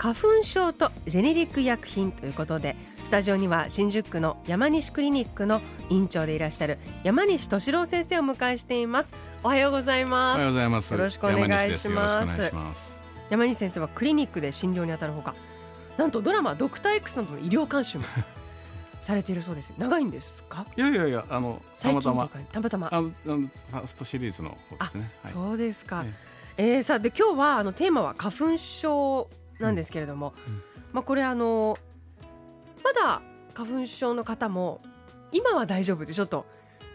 花粉症とジェネリック医薬品ということでスタジオには新宿区の山西クリニックの院長でいらっしゃる山西俊郎先生をお迎えしています。おはようございます。おはようございます。よろしくお願いします。山西先生はクリニックで診療に当たるほかなんとドラマドクター X などの医療監修も されているそうです。長いんですか？いやいやいやあのたまたま。たまたま。あのファーストシリーズの方ですね、はい、そうですか、えええー、さあで今日はあのテーマは花粉症なんですけれども、うん。うん、まあ、これあのまだ花粉症の方も今は大丈夫でちょっと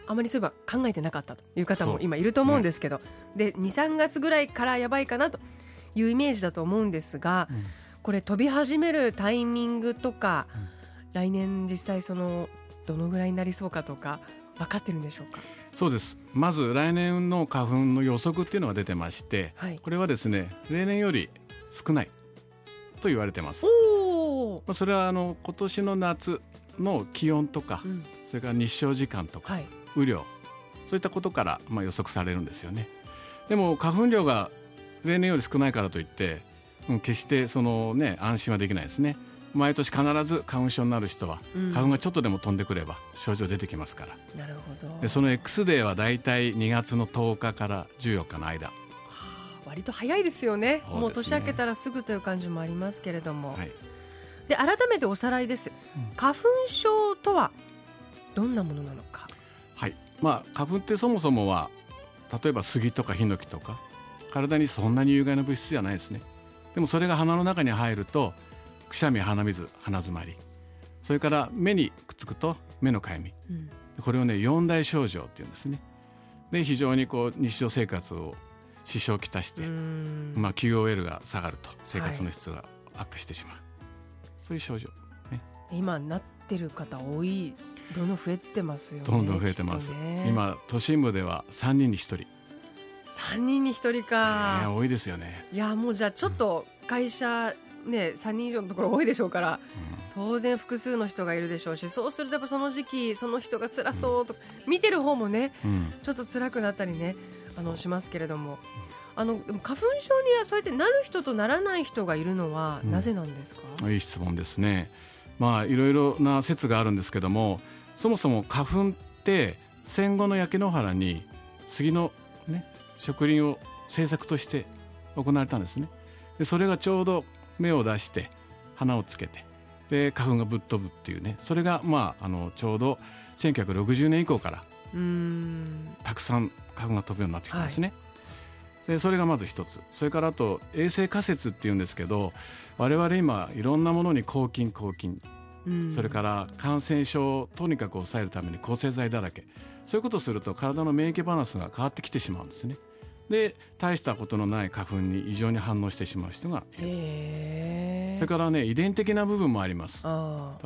あまりそういえば考えてなかったという方も今いると思うんですけど、ね、で23月ぐらいからやばいかなというイメージだと思うんですが、うん、これ飛び始めるタイミングとか、来年実際そのどのぐらいになりそうかとか分かってるんでしょうか？そうです。まず来年の花粉の予測っていうのが出てまして、はい、これはですね例年より少ないと言われてます。まあ、それはあの今年の夏の気温とか、うん、それから日照時間とか、はい、雨量そういったことからまあ予測されるんですよね。でも花粉量が例年より少ないからといって、うん、決してそのね安心はできないですね。毎年必ず花粉症になる人は、花粉がちょっとでも飛んでくれば症状出てきますから。なるほど。でその X デーはだいたい2月の10日から14日の間、はあ、割と早いですよね、ね、もう年明けたらすぐという感じもありますけれども、はい、で改めておさらいです、うん、花粉症とはどんなものなのか。はい。まあ花粉ってそもそもは例えば杉とかヒノキとか体にそんなに有害な物質じゃないですね。でもそれが鼻の中に入るとくしゃみ鼻水鼻づまり。それから目にくっつくと目のかゆみ、うん、これをね四大症状っていうんですね。で非常にこう日常生活を支障をきたして、まあ、QOL が下がると生活の質が悪化してしまう、はい、そういう症状、ね、今なってる方多い。どんどん増えてますよねどんどん増えてます、ね、今都心部では3人に1人。3人に1人か、ね、多いですよね。いやもうじゃあちょっと会社ね、3人以上のところ多いでしょうから、うん、当然複数の人がいるでしょうしそうするとやっぱその時期その人が辛そうと、うん、見てる方もね、うん、ちょっと辛くなったりねあのしますけれども。あの花粉症にはそうやってなる人とならない人がいるのはなぜなんですか、いい質問ですね。まあいろいろな説があるんですけどもそもそも花粉って戦後の焼け野原に杉の、ね、植林を政策として行われたんですね。でそれがちょうど芽を出して花をつけてで花粉がぶっ飛ぶっていうね。それがまああのちょうど1960年以降からたくさん花粉が飛ぶようになってきたんですね。はい、でそれがまず一つ。それからあと衛生仮説っていうんですけど我々今いろんなものに抗菌抗菌。それから感染症をとにかく抑えるために抗生剤だらけ。そういうことをすると体の免疫バランスが変わってきてしまうんですね。で大したことのない花粉に異常に反応してしまう人がいる。それからね遺伝的な部分もあります。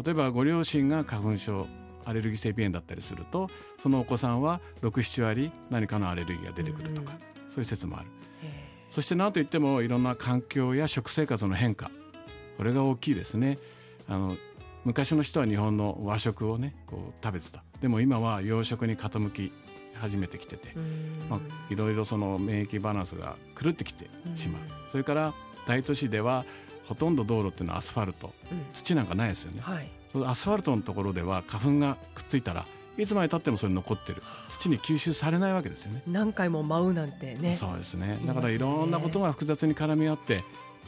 例えばご両親が花粉症アレルギー性鼻炎だったりするとそのお子さんは67割何かのアレルギーが出てくるとか、うん、そういう説もある。そして何といってもいろんな環境や食生活の変化。これが大きいですね。あの昔の人は日本の和食をねこう食べてた。でも今は洋食に傾き始めてきてて、まあ、いろいろその免疫バランスが狂ってきてしまう、それから大都市ではほとんど道路っていうのはアスファルト、土なんかないですよね、はい、そのアスファルトのところでは花粉がくっついたらいつまでたってもそれ残ってる。土に吸収されないわけですよね。何回も舞うなんてね。そうですね。だからいろんなことが複雑に絡み合って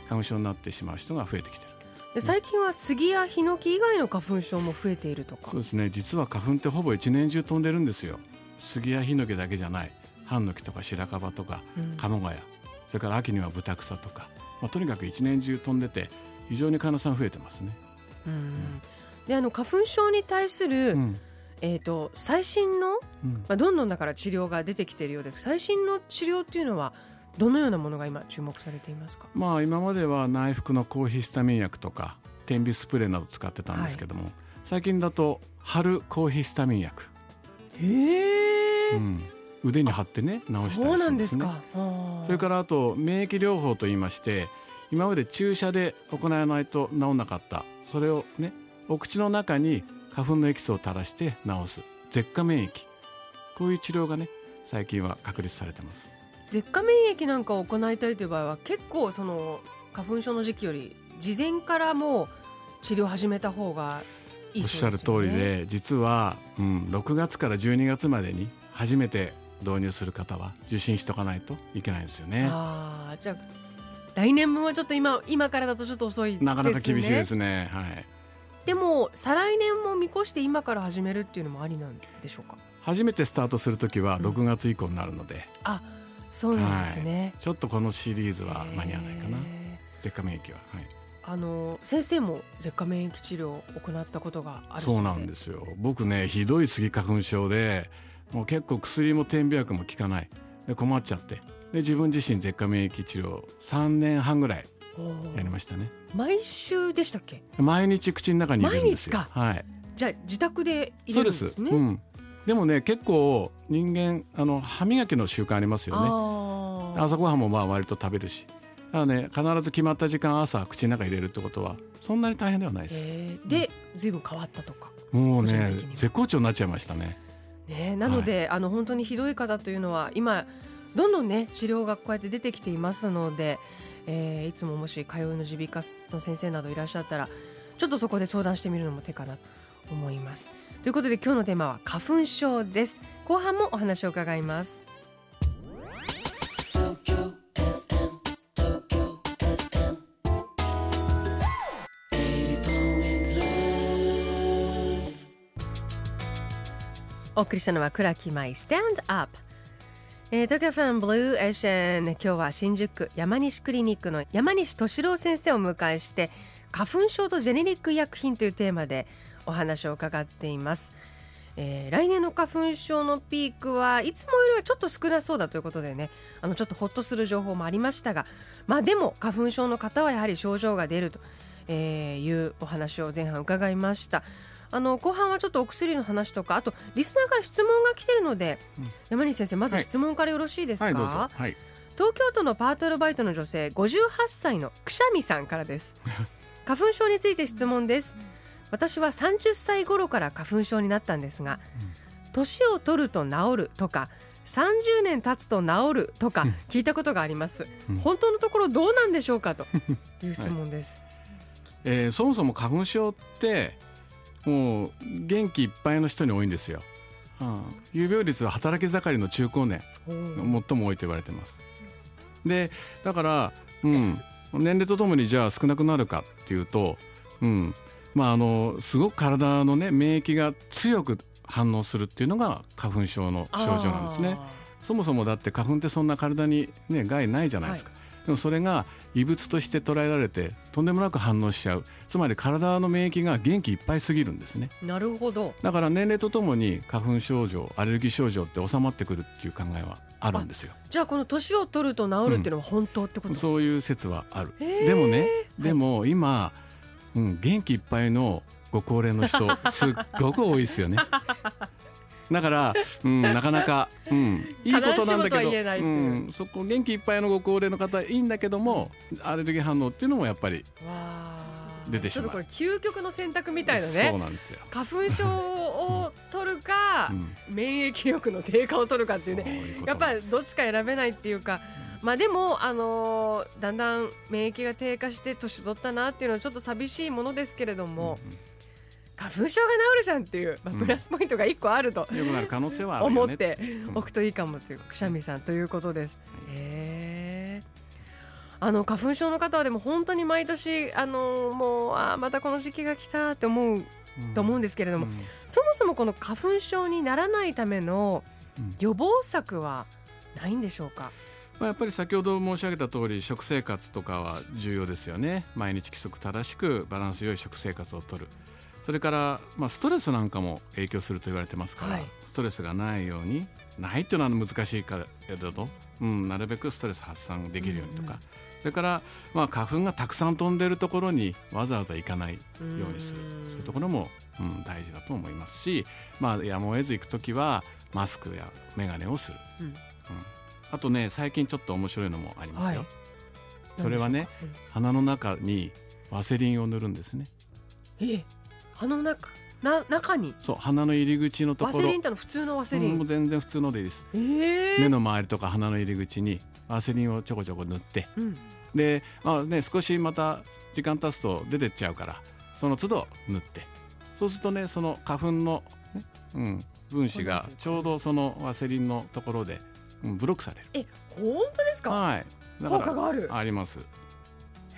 花粉症になってしまう人が増えてきてる。で最近は杉やヒノキ以外の花粉症も増えているとか。そうですね。実は花粉ってほぼ一年中飛んでるんですよ杉やヒノキだけじゃない。ハンノキとか白樺とか鴨ヶ谷、それから秋にはブタクサとか、まあ、とにかく一年中飛んでて非常に患者さん増えてますね。うん、であの花粉症に対する、うん、えーと、最新の、うん、まあ、どんどんだから治療が出てきているようです。最新の治療っていうのはどのようなものが今注目されていますか、まあ、今までは内服の抗ヒスタミン薬とか点鼻スプレーなど使ってたんですけども、最近だと春抗ヒスタミン薬、へえ、うん、腕に貼ってね治したりすなんですね。か。それからあと免疫療法といいまして今まで注射で行わないと治んなかった。それをねお口の中に花粉のエキスを垂らして治す。舌下免疫。こういう治療がね最近は確立されてます。舌下免疫なんかを行いたいという場合は結構その花粉症の時期より事前からもう治療を始めた方がいいおっしゃる。通りで実は、うん、6月から12月までに初めて導入する方は受診しとかないといけないんですよね。ああじゃあ来年分はちょっと今今からだとちょっと遅いですね。なかなか厳しいですね。はい。でも再来年も見越して今から始めるっていうのもありなんでしょうか？初めてスタートする時はうん。6月以降になるので、あそうなんですね。ちょっとこのシリーズは間に合わないかな。舌下免疫は、はい、あの先生も舌下免疫治療を行ったことがあるそうなんですすよ。僕ねひどいスギ花粉症でもう結構薬も点鼻薬も効かない。で困っちゃって。で自分自身舌下免疫治療3年半ぐらいやりましたね。毎週でしたっけ？毎日口の中に入れるんですよ。毎日はい。じゃあ自宅で入れるんですすね。うん、でもね結構人間あの歯磨きの習慣ありますよね。朝ごはんもまあ割と食べるしだからね必ず決まった時間朝口の中に入れるってことはそんなに大変ではないです、えーで随分変わったとか。もうね絶好調になっちゃいましたねね、なので、あの本当にひどい方というのは今どんどんね治療がこうやって出てきていますので、えーいつももし通いの耳鼻科の先生などいらっしゃったらちょっとそこで相談してみるのも手かなと思います。ということで今日のテーマは花粉症です。後半もお話を伺います。お送りしたのは倉木舞 Stand Up えー、東京ファンブルーエーシャン今日は新宿区山西クリニックの山西俊郎先生を迎えして花粉症とジェネリック医薬品というテーマでお話を伺っています、えー来年の花粉症のピークはいつもよりはちょっと少なそうだということでねあのちょっとほっとする情報もありましたがまあでも花粉症の方はやはり症状が出るとえーいうお話を前半伺いました。あの後半はちょっとお薬の話とかあとリスナーから質問が来てるので、うん。山西先生まずはい。質問からよろしいですか、はいどうぞ。はい。東京都のパートアルバイトの女性58歳のくしゃみさんからです。花粉症について質問です。私は30歳頃から花粉症になったんですが年を取ると治るとか30年経つと治るとか聞いたことがあります、うん。本当のところどうなんでしょうか？という 質問です、えーそもそも花粉症ってもう元気いっぱいの人に多いんですよ、うん、有病率は働き盛りの中高年。最も多いと言われてます。でだから、うん、年齢とともにじゃあ少なくなるかっていうと、うん。まあ、あのすごく体の、ね、免疫が強く反応するっていうのが花粉症の症状なんですね。そもそもだって花粉ってそんな体に、ね、害ないじゃないですか、でもそれが異物として捉えられてとんでもなく反応しちゃう。つまり体の免疫が元気いっぱいすぎるんですね。なるほど。だから年齢とともに花粉症状アレルギー症状って収まってくるっていう考えはあるんですよ。じゃあこの年を取ると治るっていうのは本当ってこと、そういう説はある、でもねでも今、うん、元気いっぱいのご高齢の人 すっごく多いですよねだから、うん、なかなか、うん、いいことなんだけど、う。うん、そこ元気いっぱいのご高齢の方いいんだけどもアレルギー反応っていうのもやっぱり出てしまう。ちょっとこれ究極の選択みたいなそうねなんですよ、花粉症を取るか、うん、免疫力の低下を取るかっていうね。そういうやっぱりどっちか選べないっていうか、まあでも、あのーだんだん免疫が低下して年取ったなっていうのはちょっと寂しいものですけれども、花粉症が治るじゃんっていう、まあ、うん。プラスポイントが1個あるとうん良くなる可能性はあるよね思ってうん。おくといいかもというくしゃみさんということです。へー。あの花粉症の方はでも本当に毎年あのもうあーまたこの時期が来たって思うと思うんですけれども、うん。そもそもこの花粉症にならないためのうん。予防策はないんでしょうか？まあ、やっぱり先ほど申し上げた通り食生活とかは重要ですよね。毎日規則正しくバランス良い食生活をとるそれから、まあ、ストレスなんかも影響すると言われてますから、はい。ストレスがないようにないっていうのは難しいけれど、うん、なるべくストレス発散できるようにとか、うんうんそれから、まあ、花粉がたくさん飛んでるところにわざわざ行かないようにする。うん。そういうところも、うん、大事だと思いますし、まあ、やむを得ず行く時はマスクや眼鏡をする、うん。うん。あとね最近ちょっと面白いのもありますよ、はい。それはね、鼻の中にワセリンを塗るんですね。うんえ鼻の中な中に？そう鼻の入り口のところ。ワセリンってのは普通のワセリン、うんもう全然普通のでいいです。えー。目の周りとか鼻の入り口にワセリンをちょこちょこ塗って。うん。で、まあね、少しまた時間経つと出てっちゃうからその都度塗って。そうするとねその花粉の、ねうん、分子がちょうどそのワセリンのところで、うん、ブロックされる。え本当ですか？はい、だ効果がある。あります。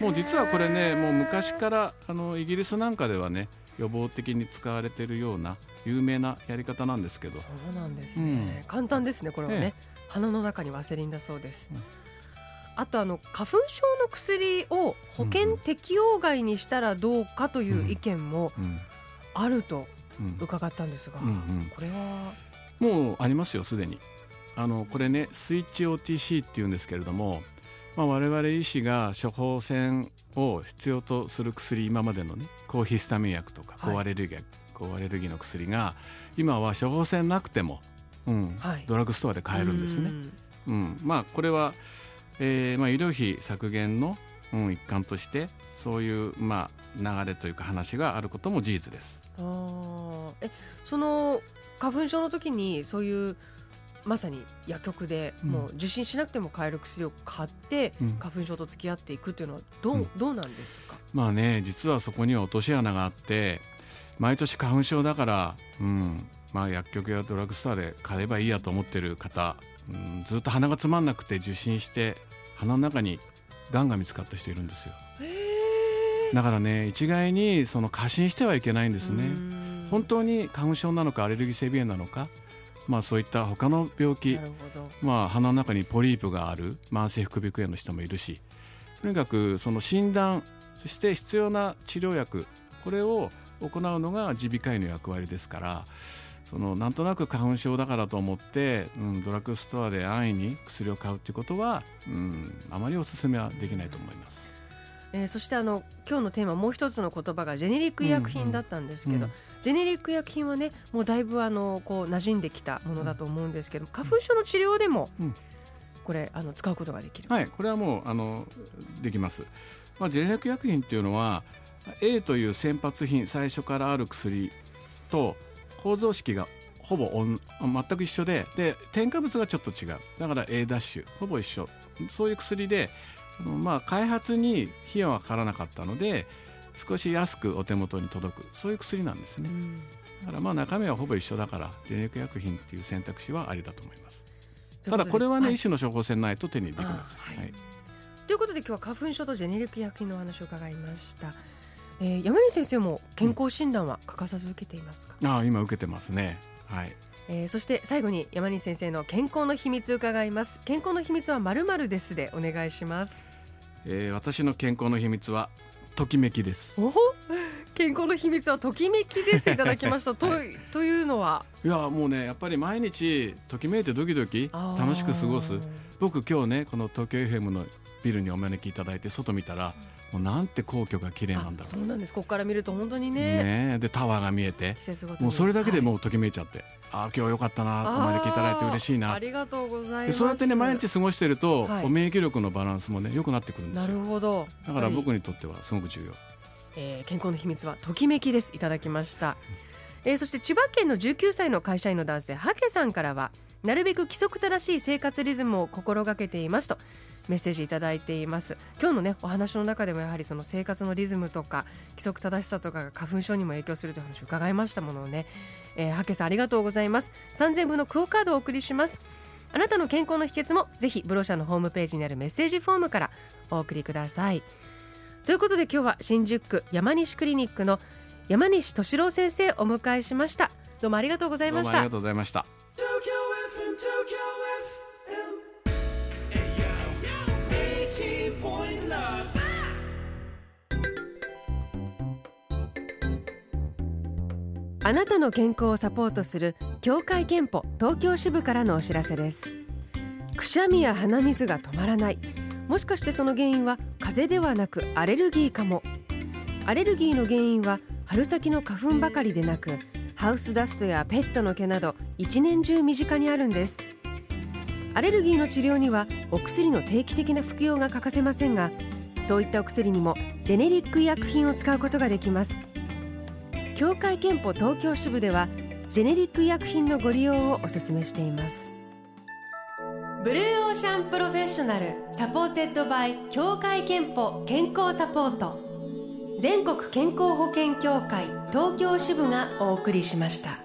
もう実はこれねもう昔からあのイギリスなんかではね予防的に使われているような有名なやり方なんですけど。そうなんですね、簡単ですねこれはね、え鼻の中にワセリンだそうです、うん。あとあの花粉症の薬を保険適用外にしたらどうかという意見もうん。あるとうん。伺ったんですが、うんうん。これは？もうありますよすでに。あのこれねスイッチ OTC っていうんですけれども、まあ、我々医師が処方箋を必要とする薬今までのね抗ヒスタミン薬とかはい。抗アレルギー、抗アレルギーの薬が今は処方箋なくても、うんはい。ドラッグストアで買えるんですね。うん。うん、まあこれは、えーまあ、医療費削減の、うん、一環としてそういう、まあ、流れというか話があることも事実です。あー。えその花粉症の時にそういうまさに薬局でうん。もう受診しなくても買える薬を買って、うん。花粉症と付き合っていくっていうのはどう,、うん。どうなんですか？まあね実はそこには落とし穴があって毎年花粉症だから、うん。まあ、薬局やドラッグストアで買えばいいやと思ってる方、うん、ずっと鼻がつまんなくて受診して鼻の中にがんが見つかった人いるんですよ。へだからね一概にその過信してはいけないんですね。本当に花粉症なのかアレルギー性鼻炎なのか、まあ、そういった他の病気まあ、鼻の中にポリープがある慢性副鼻腔炎の人もいるしとにかくその診断そして必要な治療薬これを行うのが耳鼻科医の役割ですからそのなんとなく花粉症だからと思って、うん、ドラッグストアで安易に薬を買うっていうことは、うん、あまりお勧めはできないと思います。えーそしてあの今日のテーマもう一つの言葉がジェネリック医薬品だったんですけど、うんジェネリック医薬品はねもうだいぶあのこう馴染んできたものだと思うんですけど花粉症の治療でもうん。これあの使うことができる、はい、これはもうあのできます。まあ、ジェネリック薬品っていうのは A という先発品最初からある薬と構造式がほぼおん全く一緒でで添加物がちょっと違う。だから A ダッシュほぼ一緒。そういう薬であの、まあ、開発に費用はかからなかったので少し安くお手元に届くそういう薬なんですね。うん。だからまあ中身はほぼ一緒だからジェネリック薬品っていう選択肢はありだと思います。ただこれはね、い。医師の処方箋ないと手にできません、あはい。はい。ということで今日は花粉症とジェネリック医薬品のお話を伺いました、えー山西先生も健康診断は欠かさず受けていますか、ああ今受けてますね。はい。えーそして最後に山西先生の健康の秘密伺います。健康の秘密はまるまるですでお願いします。えー私の健康の秘密はときめきです。健康の秘密はときめきです。いただきました。と,、はというのは？いやもうねやっぱり毎日ときめいてドキドキ楽しく過ごす。僕今日ねこの東京 FM のビルにお招きいただいて外見たらもうなんて皇居が綺麗なんだろあそうなんです。ここから見ると本当にね。ねえ。でタワーが見えて。もうそれだけではい。もうときめいちゃって、ああ今日よかったなお招きいただいて嬉しいな。ありがとうございます。でそうやってね毎日過ごしてると、はい。免疫力のバランスもね良くなってくるんですなるよほど。だから僕に、にとってはすごく重要。えー健康の秘密はときめきです。いただきました、えーそして千葉県の19歳の会社員の男性ハケさんからはなるべく規則正しい生活リズムを心がけていますとメッセージいただいています。今日のねお話の中でもやはりその生活のリズムとか規則正しさとかが花粉症にも影響するという話を伺いましたものをね、えー、ハケさんありがとうございます。3000分のクオカードをお送りします。あなたの健康の秘訣もぜひブロシャのホームページにあるメッセージフォームからお送りください。ということで今日は新宿区山西クリニックの山西敏郎先生をお迎えしました。どうもありがとうございました。どうもありがとうございました。あなたの健康をサポートする協会憲法東京支部からのお知らせです。くしゃみや鼻水が止まらない。もしかしてその原因は風邪ではなくアレルギーかも。アレルギーの原因は春先の花粉ばかりでなくハウスダストやペットの毛など一年中身近にあるんです。アレルギーの治療にはお薬の定期的な服用が欠かせませんがそういったお薬にもジェネリック医薬品を使うことができます。協会けんぽ東京支部ではジェネリック医薬品のご利用をお勧めしています。ブルーオーシャンプロフェッショナル supported by 協会けんぽ健康サポート。全国健康保険協会東京支部がお送りしました。